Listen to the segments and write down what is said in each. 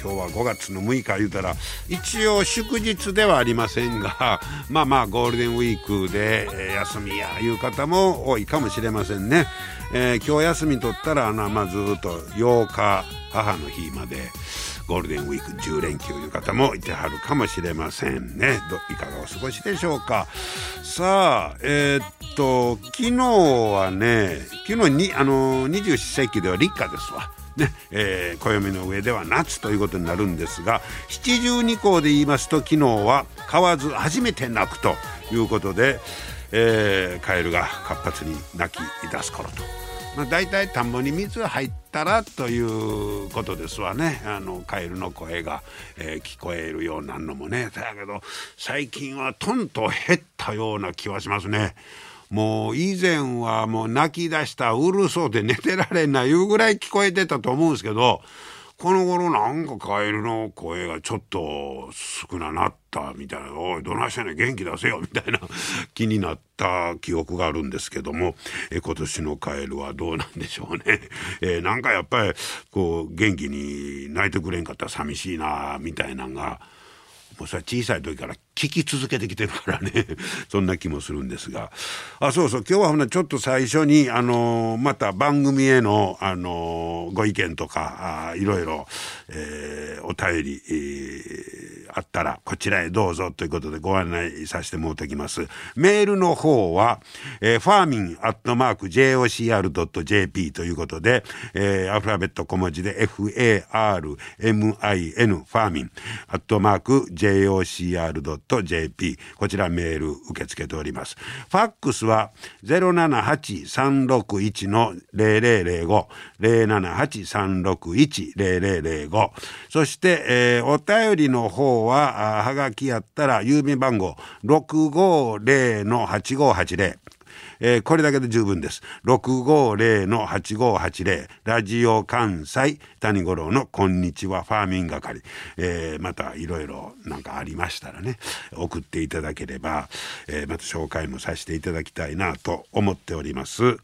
今日は5月の6日言うたら一応祝日ではありませんが まあまあゴールデンウィークで、え、休みやいう方も多いかもしれませんね、えー、今日休み取ったらあのまあずっと8日母の日までゴールデンウィーク10連休いう方もいてはるかもしれませんね。どいかがお過ごしでしょうか。さあえー、っと昨日はね昨日にあの二十四節気では立夏ですわ。ねえー、暦の上では夏ということになるんですが七十二項で言いますと昨日は買わず初めて泣くということで、えー、カエルが活発に鳴き出す頃と。まあ、大体田んぼに水入ったらということですわねあのカエルの声が、えー、聞こえるようなのもねだけど最近はとんと減ったような気はしますね。もう以前はもう泣き出したうるそうで寝てられんないうぐらい聞こえてたと思うんですけどこの頃なんかカエルの声がちょっと少ななったみたいな「おいどないしてんね元気出せよ」みたいな気になった記憶があるんですけどもえ今年のカエルはどうなんでしょうね。え、なんかやっぱりこう元気に泣いてくれんかったら寂しいなみたいなんが。もうそれは小さい時から聞き続けてきてるからね。そんな気もするんですが。あそうそう。今日はほなちょっと最初にあのまた番組へのあのご意見とかあいろいろ、えー、お便り、えー、あったらこちらへどうぞということでご案内させてもらってきます。メールの方は、えー、ファーミンアットマーク JOCR.jp ということで、えー、アルファベット小文字で FARMIN ファーミンアットマーク JOCR.jp .jp こちらメール受け付けております。ファックスは078361-0005 078361-0005そして、えー、お便りの方ははがきやったら郵便番号650-8580えー、これだけで十分です。650-8580ラジオ関西。谷五郎のこんにちは。ファーミン係、えー、またいろいろなんかありましたらね。送っていただければ、えー、また紹介もさせていただきたいなと思っております。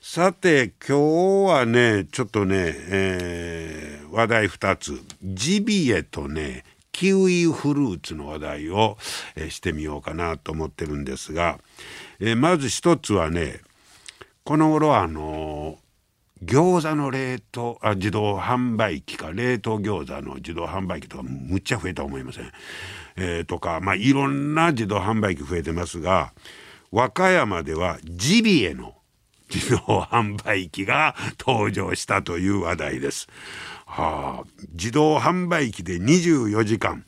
さて今日はねちょっとね、えー、話題2つ。ジビエとねキウイフルーツの話題を、してみようかなと思ってるんですが、え、まず一つはねこの頃あの餃子の冷凍あ自動販売機か冷凍餃子の自動販売機とかむっちゃ増えた思いません、えー、とかまあいろんな自動販売機増えてますが和歌山ではジビエの自動販売機が登場したという話題です。はあ、自動販売機で24時間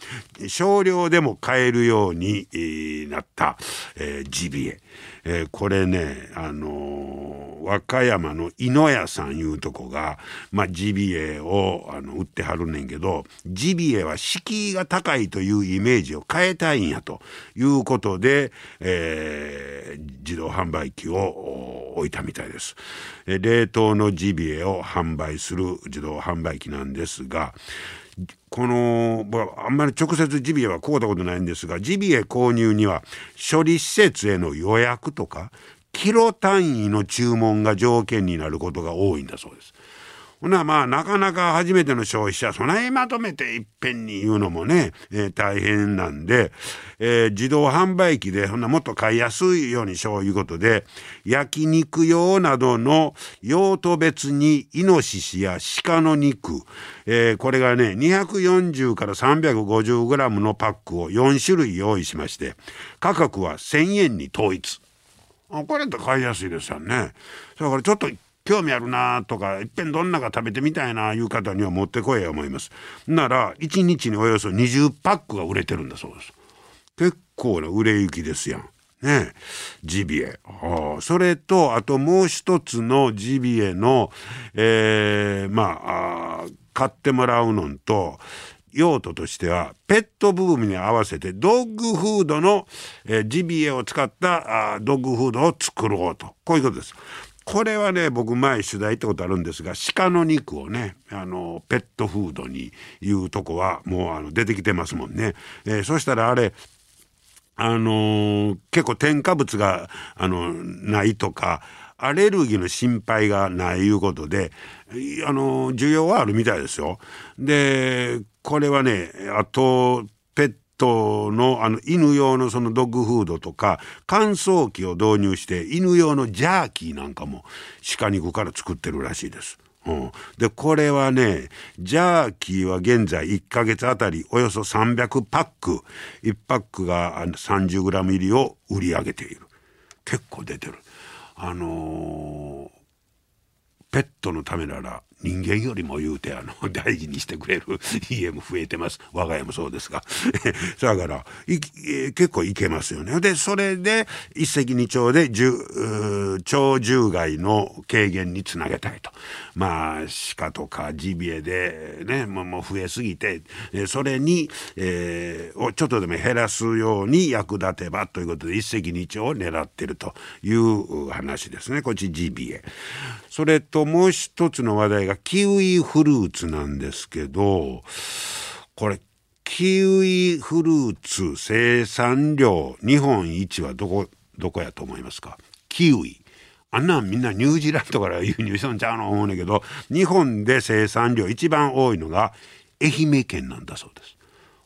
少量でも買えるように、なった、えー、ジビエ、えー、これね、あの和歌山の井野屋さんいうとこが、まあ、ジビエをあの売ってはるねんけどジビエは敷居が高いというイメージを変えたいんやということで、え自動販売機を置いたみたいです。冷凍のジビエを販売する自動販売機なんですがこのあんまり直接ジビエは買うたことないんですがジビエ購入には処理施設への予約とかキロ単位の注文が条件になることが多いんだそうです。ほなまあなかなか初めての消費者そないまとめていっぺんに言うのもね、えー、大変なんで、えー、自動販売機でほなもっと買いやすいようにしよういうことで焼肉用などの用途別にイノシシや鹿の肉、えー、これがね240から 350g のパックを4種類用意しまして価格は1000円に統一。これって買いやすいですよね。だからちょっと興味あるなとかいっぺんどんなか食べてみたいないう方には持ってこいや思います。なら1日におよそ20パックが売れてるんだそうです。結構な売れ行きですやん。ね。ジビエ、あ、それとあともう一つのジビエの、えー、まあ買ってもらうのと用途としてはペットブームに合わせてドッグフードの、えー、ジビエを使ったあドッグフードを作ろうとこういうことです。これはね僕前取材行ったことあるんですが鹿の肉をねあのペットフードにいうとこはもうあの出てきてますもんね。えー、そしたらあれあのー、結構添加物があのないとかアレルギーの心配がないいうことであの需要はあるみたいですよ。でこれはねあとペットのあの犬用のそのドッグフードとか乾燥機を導入して犬用のジャーキーなんかも鹿肉から作ってるらしいです。うん、でこれはねジャーキーは現在1ヶ月あたりおよそ300パック1パックが 30g 入りを売り上げている結構出てるあのー、ペットのためなら人間よりも言うてあの 大事にしてくれる 家も増えてます。我が家もそうですが。だから結構いけますよね。でそれで一石二鳥で鳥獣害の軽減につなげたいと。まあ鹿とかジビエでねもう増えすぎてそれに、えー、をちょっとでも減らすように役立てばということで一石二鳥を狙ってるという話ですね。こっちジビエ。それともう一つの話題がキウイフルーツなんですけどこれキウイフルーツ生産量日本一はどこどこやと思いますか？キウイあんなんみんなニュージーランドから輸入しとんちゃうの思うねんけど日本で生産量一番多いのが愛媛県なんだそうです。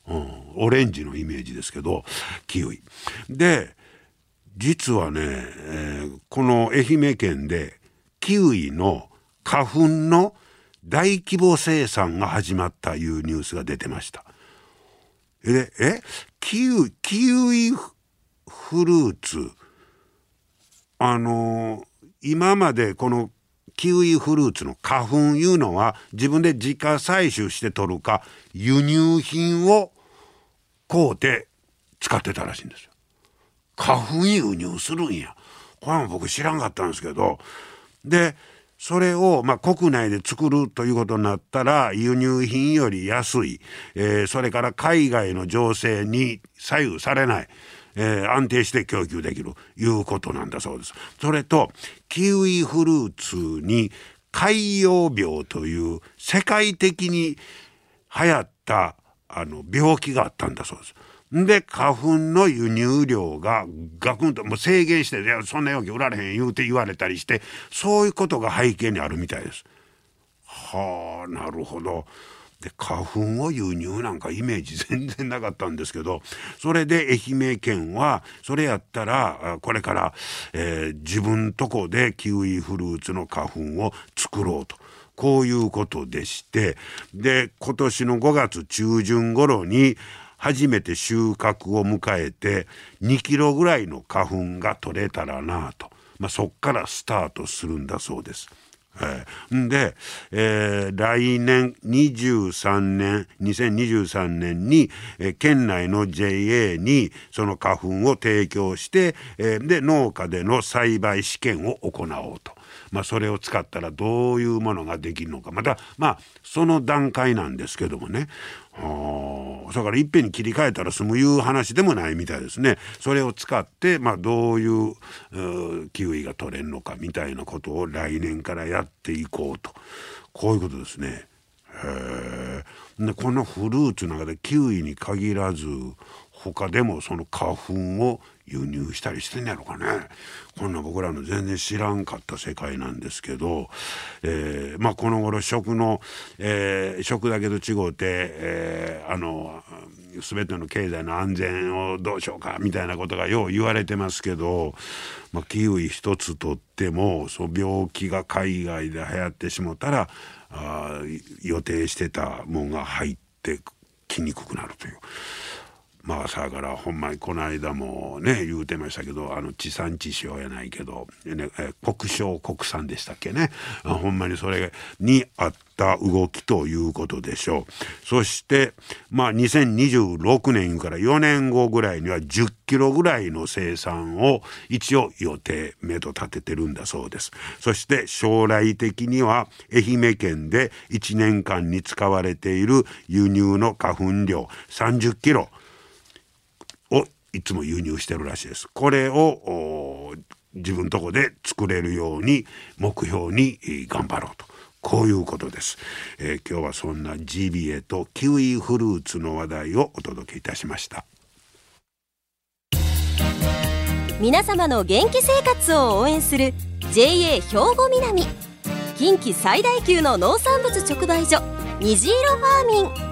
うん、オレンジのイメージですけどキウイ。で実はね、えー、この愛媛県でキウイの花粉の大規模生産が始まったいうニュースが出てました。でえ？キウキウイフルーツあの今までこのキウイフルーツの花粉いうのは自分で自家採取して取るか輸入品を買うて使ってたらしいんですよ。花粉輸入するんや。これも僕知らんかったんですけどでそれを、まあ、国内で作るということになったら輸入品より安い、えー、それから海外の情勢に左右されない。えー、安定して供給できるいうことなんだそうです。それとキウイフルーツに海洋病という世界的に流行ったあの病気があったんだそうです。で花粉の輸入量がガクンともう制限して「いやそんな容器売られへん」言うて言われたりしてそういうことが背景にあるみたいです。はあなるほど。で花粉を輸入なんかイメージ全然なかったんですけどそれで愛媛県はそれやったらこれから、えー、自分とこでキウイフルーツの花粉を作ろうと。こういうことでしてで今年の5月中旬頃に初めて収穫を迎えて2キロぐらいの花粉が取れたらなと、まあ、そっからスタートするんだそうです。えー、で、えー、来年23年2023年に、えー、県内の JA にその花粉を提供して、えー、で農家での栽培試験を行おうと。まあ、それを使ったらどういうものができるのかまたまあその段階なんですけどもねだからいっぺんに切り替えたら済むいう話でもないみたいですね。それを使って、まあ、どういうキウイが取れるのかみたいなことを来年からやっていこうとこういうことですね。へでこのフルーツの中でキウイに限らず他でもその花粉を輸入したりしてんやろかねこんな僕らの全然知らんかった世界なんですけど、えー、まあこの頃食の、えー、食だけと違うて、えー、あの全ての経済の安全をどうしようかみたいなことがよう言われてますけど、まあ、キウイ一つとってもそ病気が海外で流行ってしもたらあ予定してたもんが入ってきにくくなるという。まあさからほんまにこの間もね言うてましたけどあの地産地消やないけど、ね、国消国産でしたっけね、ほんまにそれにあった動きということでしょう。そしてまあ2026年から4年後ぐらいには10キロぐらいの生産を一応予定目と立ててるんだそうです。そして将来的には愛媛県で1年間に使われている輸入の花粉量30キロ。いつも輸入してるらしいです。これを自分とこで作れるように目標に頑張ろうと。こういうことです、えー、今日はそんなジビエとキウイフルーツの話題をお届けいたしました皆様の元気生活を応援する JA 兵庫南近畿最大級の農産物直売所虹色ファーミン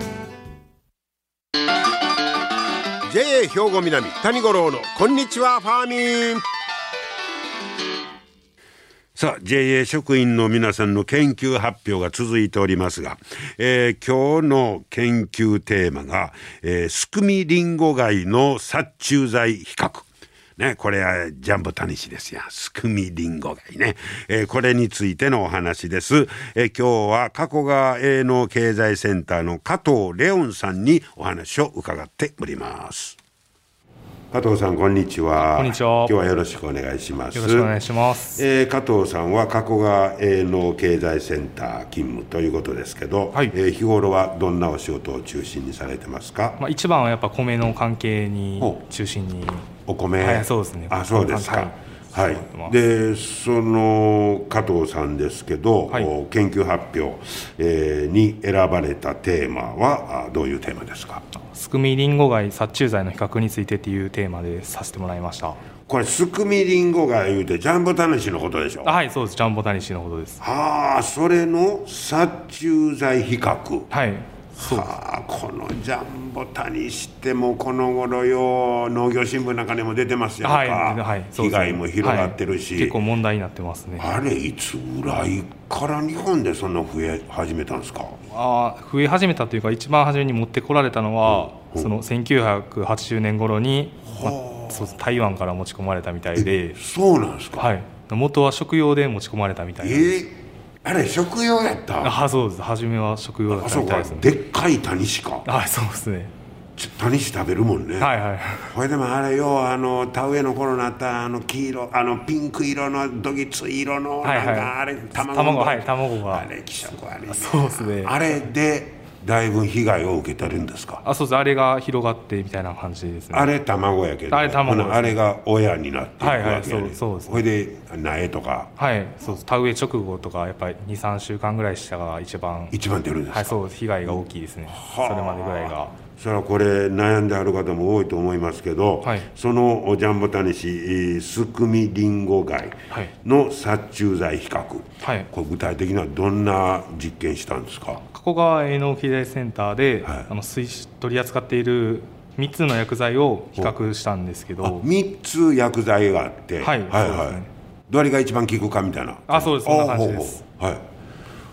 兵庫南谷五郎のこんにちはファーミンさあ JA 職員の皆さんの研究発表が続いておりますが、えー、今日の研究テーマが、えー、スクミリンゴ貝の殺虫剤比較ね、これはジャンボタニシですよ。スクミリンゴ貝ね。えー、これについてのお話です。えー、今日は加古川営農経済センターの加藤レオンさんにお話を伺っております。加藤さんこんにちは。こんにちは。今日はよろしくお願いします。よろしくお願いします。えー、加藤さんは加古川営農経済センター勤務ということですけど、はい、えー、日頃はどんなお仕事を中心にされてますか？まあ一番はやっぱ米の関係に中心にお米、はい、そうですねあそうですか、はい、はい、でその加藤さんですけど、はい、研究発表、えー、に選ばれたテーマはどういうテーマですか？スクミリンゴ貝殺虫剤の比較についてっていうテーマでさせてもらいました。これスクミリンゴ貝いうてジャンボタニシのことでしょ？はいそうです。ジャンボタニシのことです。はあそれの殺虫剤比較。はいはあこのジャンボタにしてもこの頃よ農業新聞なんかにも出てますやんか、はいはい、被害も広がってるし、はい、結構問題になってますね。あれいつぐらいから日本でそんな増え始めたんですか？あ増え始めたというか一番初めに持ってこられたのは、うん、その1980年頃に、まあ、そう台湾から持ち込まれたみたいで。そうなんですか？はい。元は食用で持ち込まれたみたいなえーあれ食用やった？あそうです。初めは食用だったみたいです、ね、でっかいタニシか。あそうですね。タニシ食べるもんね。はいはいこれでもあれよあの田植えの頃になったあの黄色あのピンク色のどぎつい色のなんかあれ、卵卵はい卵が。あれ気色悪い。そうですね。あれでだいぶ被害を受けてるんですか？あそうです。あれが広がってみたいな感じですね。あれ卵やけどあれ卵、ね、あれが親になっていくわけや、ね、はいはいそうそうです、ね、れで苗とか。はいそう田植え直後とかやっぱり23週間ぐらいしたが一番一番出るんですはいそう被害が大きいですね、それまでぐらいがそれはこれ悩んである方も多いと思いますけど、はい、そのジャンボタニシスクミリンゴ貝の殺虫剤比較、はい、これ具体的にはどんな実験したんですか？加古川営農機材センターで、はい、あの取り扱っている3つの薬剤を比較したんですけど。3つ薬剤があって、はい、はいはい、ね、どれが一番効くかみたいな。あそうです。そんな感じです。はい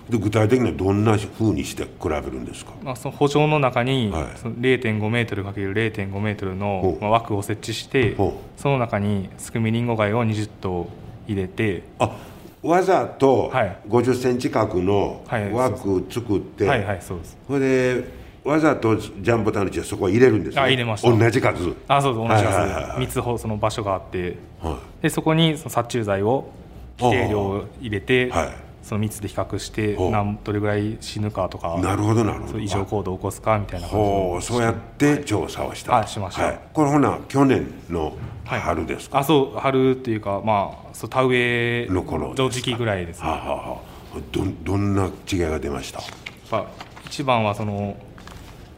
で具体的にはどんなふうにして比べるんですか、まあ、その補助の中に、はい、0.5メートル ×0.5 メートルの、まあ、枠を設置してその中にスクミリンゴ貝を20頭入れてあわざと50センチ角の枠作って、はい、はいはいそうです。それでわざとジャンボタヌチはそこは入れるんです、ね、あ入れました。同じ数？あそうです同じ数、はいはい、3つその場所があって、はい、でそこにその殺虫剤を規定量を入れて、はいその密で比較して何どれぐらい死ぬかとかなるほどなるほど。異常行動を起こすかみたいな感じそうやって調査をした、はい、しました、はい、これほな去年の春ですか、はい、あそう春っていうかまあそう田植えの頃時期ぐらいですね。はははどどんな違いが出ました？やっぱ一番はその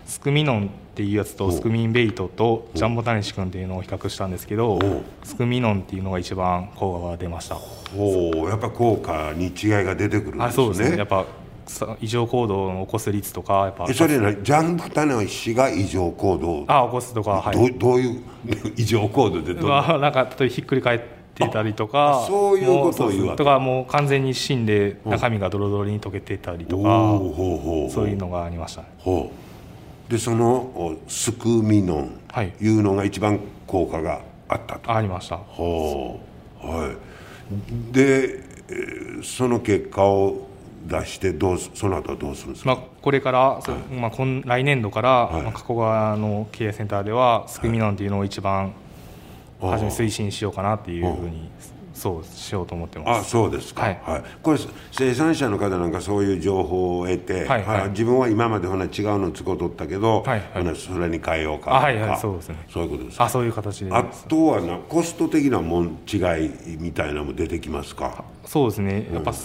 スクミノンっていうやつとスクミンベイトとジャンボタニシ君っていうのを比較したんですけどスクミノンっていうのが一番効果が出ました。おおやっぱ効果に違いが出てくるんですね。あそうですね。やっぱ異常行動を起こす率とかやっぱそれなジャンボタニシが異常行動？あ起こすとか、はい、どどういう 異常行動でどう、まあ、なんかひっくり返ってたりとかそういうことを言うわけ。とかもう完全に死んで中身がドロドロに溶けてたりとか、そういうのがありました、ね、ほうでそのスクミノンい。うのが一番効果があったと、はい、ありました。ほう。はい。でその結果を出してどうその後はどうするんですか、まあ、これから、はい、まあ、今来年度から、はい、まあ、加古川の経営センターではスクミノンっていうのを一番初め推進しようかなっていうふうにそうしようと思ってます。あそうですか、はい、はい、これ生産者の方なんかそういう情報を得て、はいはい、自分は今までほな違うの使うとったけど、はいはい、それに変えようかはいはいそうですね。そういうことですあそういう形で。あとはなコスト的なもん違いみたいなのも出てきますか？そうですね。やっぱ、うん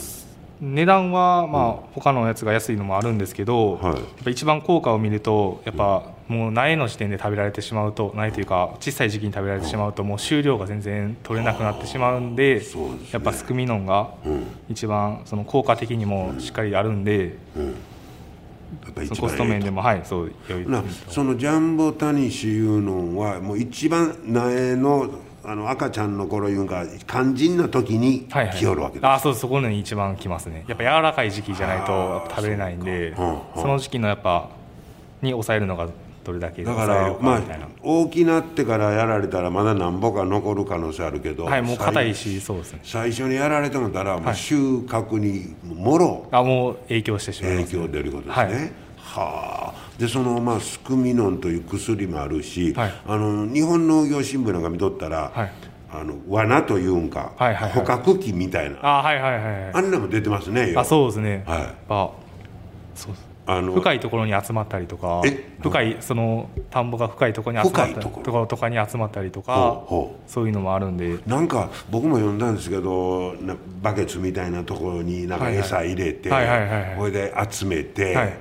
値段はまあ他のやつが安いのもあるんですけど、はい、やっぱ一番効果を見るとやっぱもう苗の時点で食べられてしまうと苗というか小さい時期に食べられてしまうともう収量が全然取れなくなってしまうんでやっぱスクミノンが一番その効果的にもしっかりあるんで。そのコスト面でもはいそう良いそのジャンボタニシいうのはもう一番苗のあの赤ちゃんの頃いうんか肝心な時に来よるわけです、はいはい、あそうそこに一番来ますね。やっぱ柔らかい時期じゃないと食べれないんでその時期のやっぱに抑えるのがどれだけだからまあ大きなってからやられたらまだなんぼか残る可能性あるけどはいもう硬いしそうですね。最初にやられてもたらもう収穫にもろ、あもう影響してしまいます、ね、影響出ることですね、はあ。でその、まあ、スクミノンという薬もあるし、はい、あの日本農業新聞なんか見とったら、はい、あの罠というんか、はいはいはい、捕獲器みたいな。あ,、はいはいはい、あんなも出てますねあそうですね、はい、あそうですあの深いところに集まったりとか深いその田んぼが深いところに集まったりところとかに集まったりとかそういうのもあるんで。なんか僕も読んだんですけどバケツみたいなところになんか餌入れてこれで集めて、はい。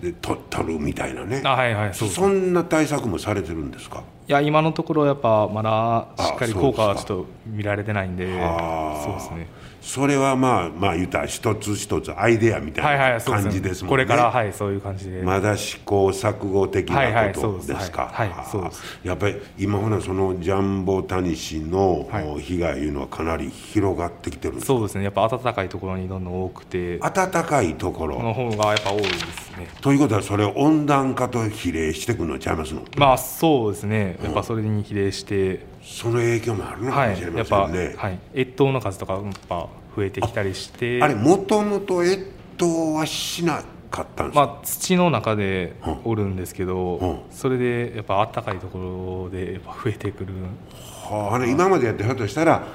でと取るみたいなね。あ、はいはい、そそんな対策もされてるんですか？いや今のところやっぱまだしっかり効果はちょっと見られてないんでそうですねそれはまあまあ言ったら一つ一つアイデアみたいな感じですもんね、これからはいそういう感じで。まだ試行錯誤的なことですか？はいやっぱり今ほらそのジャンボタニシの被害いうのはかなり広がってきてるそうですね。やっぱ暖かいところにどんどん多くて。暖かいところ。の方がやっぱ多いですね。ということはそれ温暖化と比例してくるのちゃいますの？まあそうですね。やっぱそれに比例して、その影響もあるのかもしれませんね、はい、はい、越冬の数とかやっぱ増えてきたりして。あれもともと越冬はしなかったんですか、まあ、土の中でおるんですけど、うん、それでやっぱ暖かいところでやっぱ増えてくる。はあ、今までやってひょっとしたら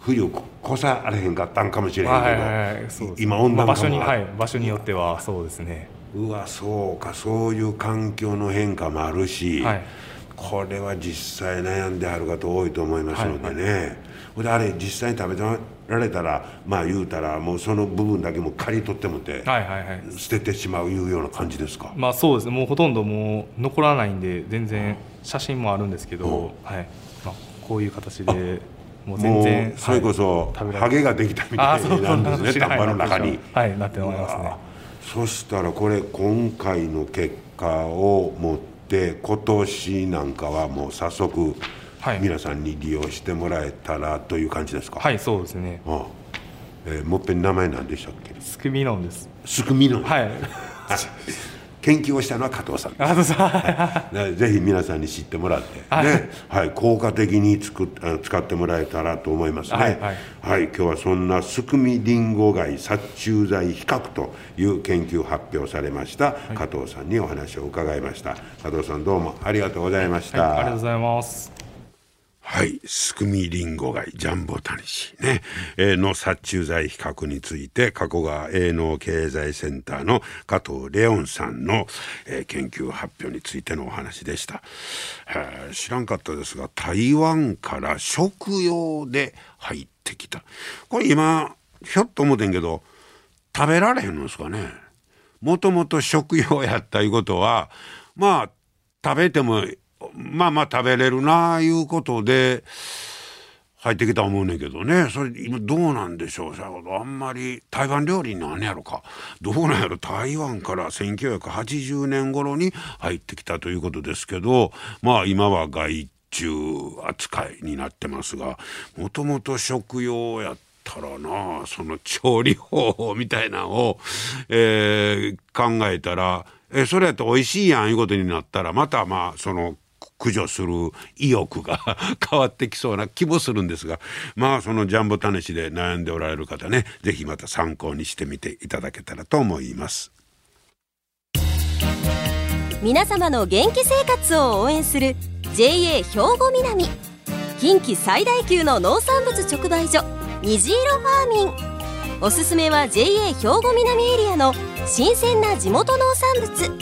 冬越されへんかったんかもしれへんけど、はいはいはい、今温暖化も、まあ、場所に、はい、場所によってはそうですねうわそうかそういう環境の変化もあるし、はい、これは実際悩んである方多いと思いますのでね、はいはい。であれ実際に食べられたらまあ言うたらもうその部分だけも刈り取ってもて、はいはいはい、捨ててしまういうような感じですか？まあそうですね。もうほとんどもう残らないんで全然写真もあるんですけど、う。ん、はい。まあ、こういう形でもう全然それこそ、はい、ハゲができたみたいになるんですね田んぼの中に。は。いなって思いますねそしたらこれ今回の結果をもって今年なんかはもう早速はい、皆さんに利用してもらえたらという感じですか？はいそうですね、ああ。えー、もっぺん名前何でしたっけ？スクミノンです。スクミノンはい 研究をしたのは加藤さん。加藤さん。ぜひ皆さんに知ってもらって、はい、ね。はい、効果的につく使ってもらえたらと思いますね。はい、はい。はい、今日はそんなスクミリンゴ害殺虫剤比較という研究発表されました、加藤さんにお話を伺いました。加藤さんどうもありがとうございました、ありがとうございますはい、スクミリンゴ貝ジャンボタニシね、えー、の殺虫剤比較について加古川営農経済センターの加藤レオンさんの、えー、研究発表についてのお話でした、えー、知らんかったですが台湾から食用で入ってきた。これ今ひょっと思ってんけど食べられへんのですかね。もともと食用やったいうことはまあ食べてもまあまあ食べれるなあいうことで入ってきた思うねんけどね。それ今どうなんでしょう？あんまり台湾料理なんやろか？どうなんやろ？台湾から1980年頃に入ってきたということですけどまあ今は外注扱いになってますがもともと食用やったらなその調理方法みたいなのを、えー、考えたらえそれやと美味しいやんいうことになったらまたまあその駆除する意欲が 変わってきそうな気もするんですがまあそのジャンボ試しで悩んでおられる方ね是非また参考にしてみていただけたらと思います。皆様の元気生活を応援する JA 兵庫南。近畿最大級の農産物直売所虹色ファーミン。おすすめは JA 兵庫南エリアの新鮮な地元農産物。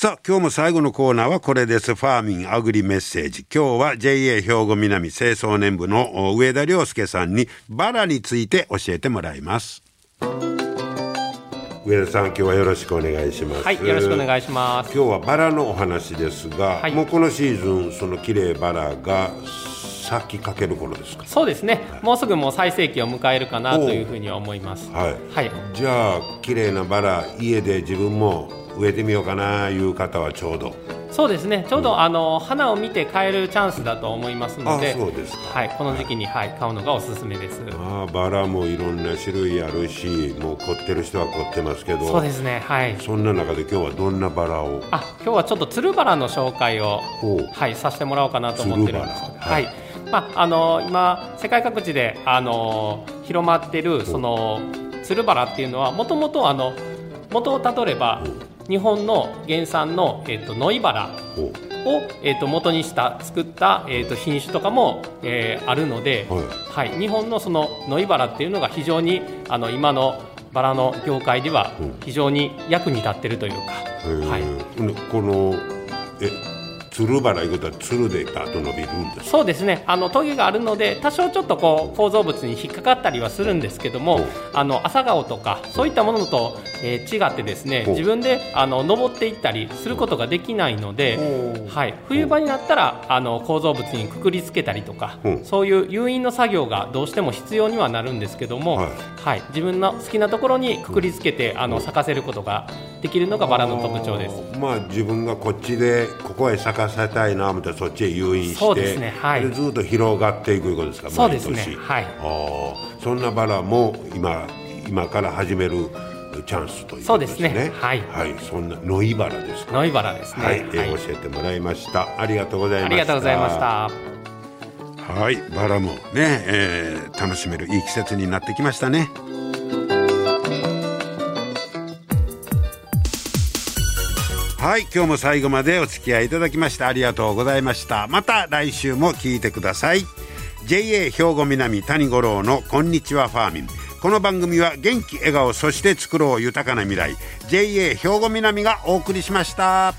さあ今日も最後のコーナーはこれです。ファーミンアグリメッセージ。今日は JA 兵庫南清掃年部の上田亮介さんにバラについて教えてもらいます。上田さん今日はよろしくお願いします。はいよろしくお願いします。今日はバラのお話ですが、はい、もうこのシーズンその綺麗バラが咲きかける頃ですか？そうですね、はい、もうすぐもう最盛期を迎えるかなというふうに思います。はい、はい、じゃあ綺麗なバラ家で自分も植えてみようかないう方はちょうど。そうですね。ちょうど、うん、あの花を見て買えるチャンスだと思いますのでそうですはい、この時期に、はい、買うのがおすすめです。あバラもいろんな種類あるしもう凝ってる人は凝ってますけどそうですねはい。そんな中で今日はどんなバラを？あ今日はちょっとつるバラの紹介をはいさせてもらおうかなと思ってるんです。はい、はい。まあ、あの今世界各地であの広まってるそのつるバラっていうのはもともとあの元をたどれば日本の原産の、えーと、ノイバラを、えーと、元にした作った、えーと、品種とかも、えー、あるので、はい、はい、日本のそのノイバラっていうのが非常にあの今のバラの業界では非常に役に立ってるというか。はい、このえつるバラいうことはつるでガーッと伸びるんですそうですね。あのトゲがあるので多少ちょっとこう構造物に引っかかったりはするんですけどもあの朝顔とかそういったものと、えー、違ってですね自分であの登っていったりすることができないので、はい、冬場になったらあの構造物にくくりつけたりとかそういう誘引の作業がどうしても必要にはなるんですけども、はい、はい、自分の好きなところにくくりつけてあの咲かせることができるのがバラの特徴です。まあ自分がこっちでここへ咲かせたいな思ったらそっちへ誘引してそうですね、はい、ずっと広がっていくいうことですかそうですねはいあそんなバラも今今から始めるチャンスということですね。そうですね。はい。はい。そんなノイバラですか。ノイバラですね。はい。はい、教えてもらいました。ありがとうございました。ありがとうございました。はい。バラもね、えー、楽しめるいい季節になってきましたね。はい今日も最後までお付き合いいただきましてありがとうございました。また来週も聞いてください。JA 兵庫南谷五郎のこんにちはファーミン。この番組は元気笑顔そして作ろう豊かな未来。JA 兵庫南がお送りしました。